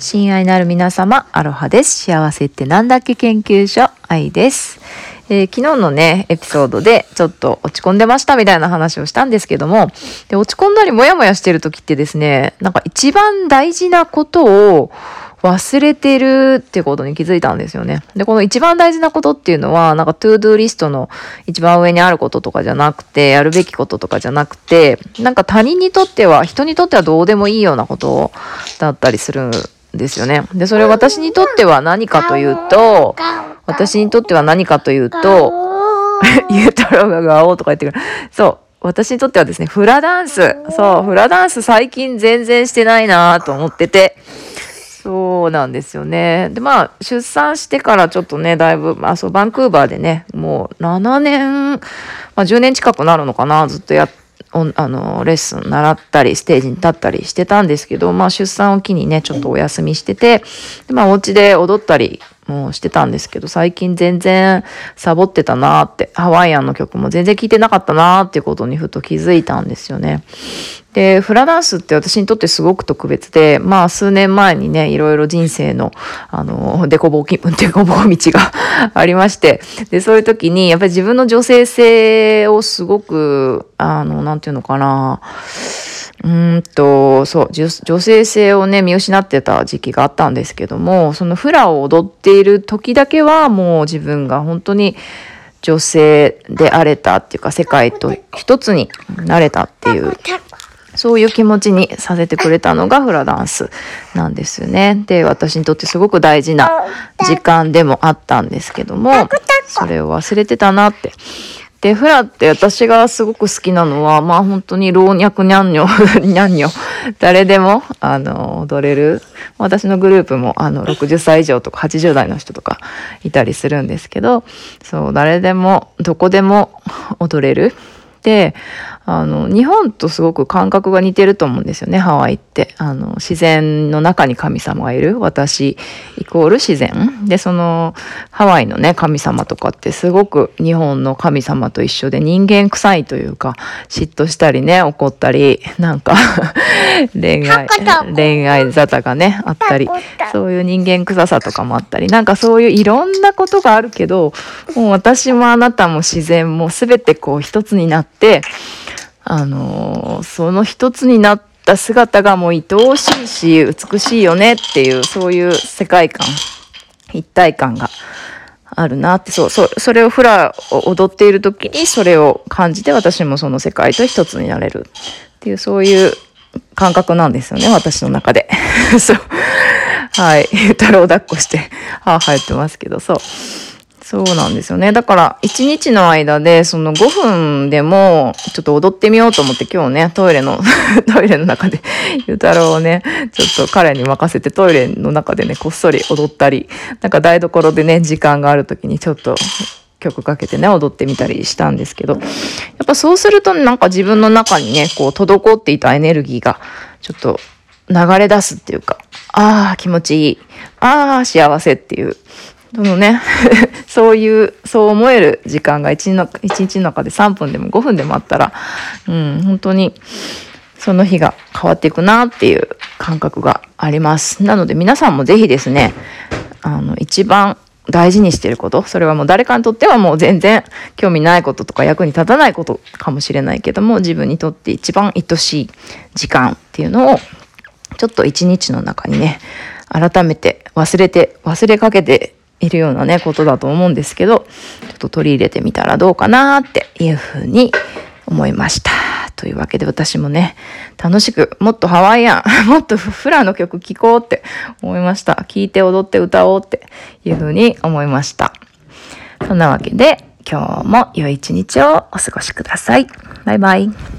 親愛なる皆様、アロハです。幸せってなんだっけ研究所、愛です。えー昨日のね、エピソードでちょっと落ち込んでましたみたいな話をしたんですけども、で落ち込んだりモヤモヤしてる時ってですね、なんか一番大事なことを忘れてるってことに気づいたんですよね。で、この一番大事なことっていうのは、なんか to do list の一番上にあることとかじゃなくて、やるべきこととかじゃなくて、なんか他人にとっては、人にとってはどうでもいいようなことだったりするですよね。で、それ私にとっては何かというと、私にとっては何かというと、ゆうたろうがガオーとか言ってくる。そう。私にとってはですね、フラダンス。そう、フラダンス最近全然してないなと思ってて。そうなんですよね。で、まあ、出産してからちょっとね、だいぶ、まあ、そう、バンクーバーでね、もう7年、まあ、10年近くなるのかな、ずっとやっおあのレッスン習ったりステージに立ったりしてたんですけど、まあ、出産を機にねちょっとお休みしててで、まあ、お家で踊ったりもしてたんですけど最近全然サボってたなーってハワイアンの曲も全然聴いてなかったなーっていうことにふと気づいたんですよね。でフラダンスって私にとってすごく特別でまあ数年前にねいろいろ人生のあのデコボコデコボコ道が ありましてでそういう時にやっぱり自分の女性性をすごくあのなんていうのかなうんとそう女女性性をね見失ってた時期があったんですけどもそのフラを踊っている時だけはもう自分が本当に女性であれたっていうか世界と一つになれたっていう。そういう気持ちにさせてくれたのがフラダンスなんですよね。で、私にとってすごく大事な時間でもあったんですけども、それを忘れてたなって。で、フラって私がすごく好きなのは、まあ本当に老若にゃんにょ、にゃんにょ、誰でも、あの、踊れる。私のグループも、あの、60歳以上とか80代の人とかいたりするんですけど、そう、誰でも、どこでも踊れる。であの日本とすごく感覚が似てると思うんですよねハワイって。あの自然の中に神様がいる。私イコール自然。でそのハワイのね神様とかってすごく日本の神様と一緒で人間臭いというか嫉妬したりね怒ったりなんか 恋愛恋愛沙汰がねあったりそういう人間臭さとかもあったり。なんかそういういろんなことがあるけどもう私もあなたも自然も全てこう一つになってあのその一つになった姿がもう愛おしいし美しいよねっていうそういう世界観一体感があるなってそうそそれをフラを踊っている時にそれを感じて私もその世界と一つになれるっていうそういう感覚なんですよね私の中で。そう。はい。太郎抱っこしてはあはあ言ってますけどそう。そうなんですよね。だから、一日の間で、その5分でも、ちょっと踊ってみようと思って、今日ね、トイレの、トイレの中で、ゆうたろうをね、ちょっと彼に任せて、トイレの中でね、こっそり踊ったり、なんか台所でね、時間がある時にちょっと、曲かけてね、踊ってみたりしたんですけど、やっぱそうすると、なんか自分の中にね、こう、滞っていたエネルギーが、ちょっと、流れ出すっていうか、ああ、気持ちいい。ああ、幸せっていう。そのね、そういう、そう思える時間が一日の一日の中で3分でも5分でもあったら、うん、本当に、その日が変わっていくなっていう感覚があります。なので皆さんもぜひですね、あの、一番大事にしてること、それはもう誰かにとってはもう全然興味ないこととか役に立たないことかもしれないけども、自分にとって一番愛しい時間っていうのを、ちょっと一日の中にね、改めて忘れて、忘れかけているようなね、ことだと思うんですけど、ちょっと取り入れてみたらどうかなっていうふうに思いました。というわけで私もね、楽しく、もっとハワイアン、もっとフラの曲聴こうって思いました。聴いて踊って歌おうっていうふうに思いました。そんなわけで、今日も良い一日をお過ごしください。バイバイ。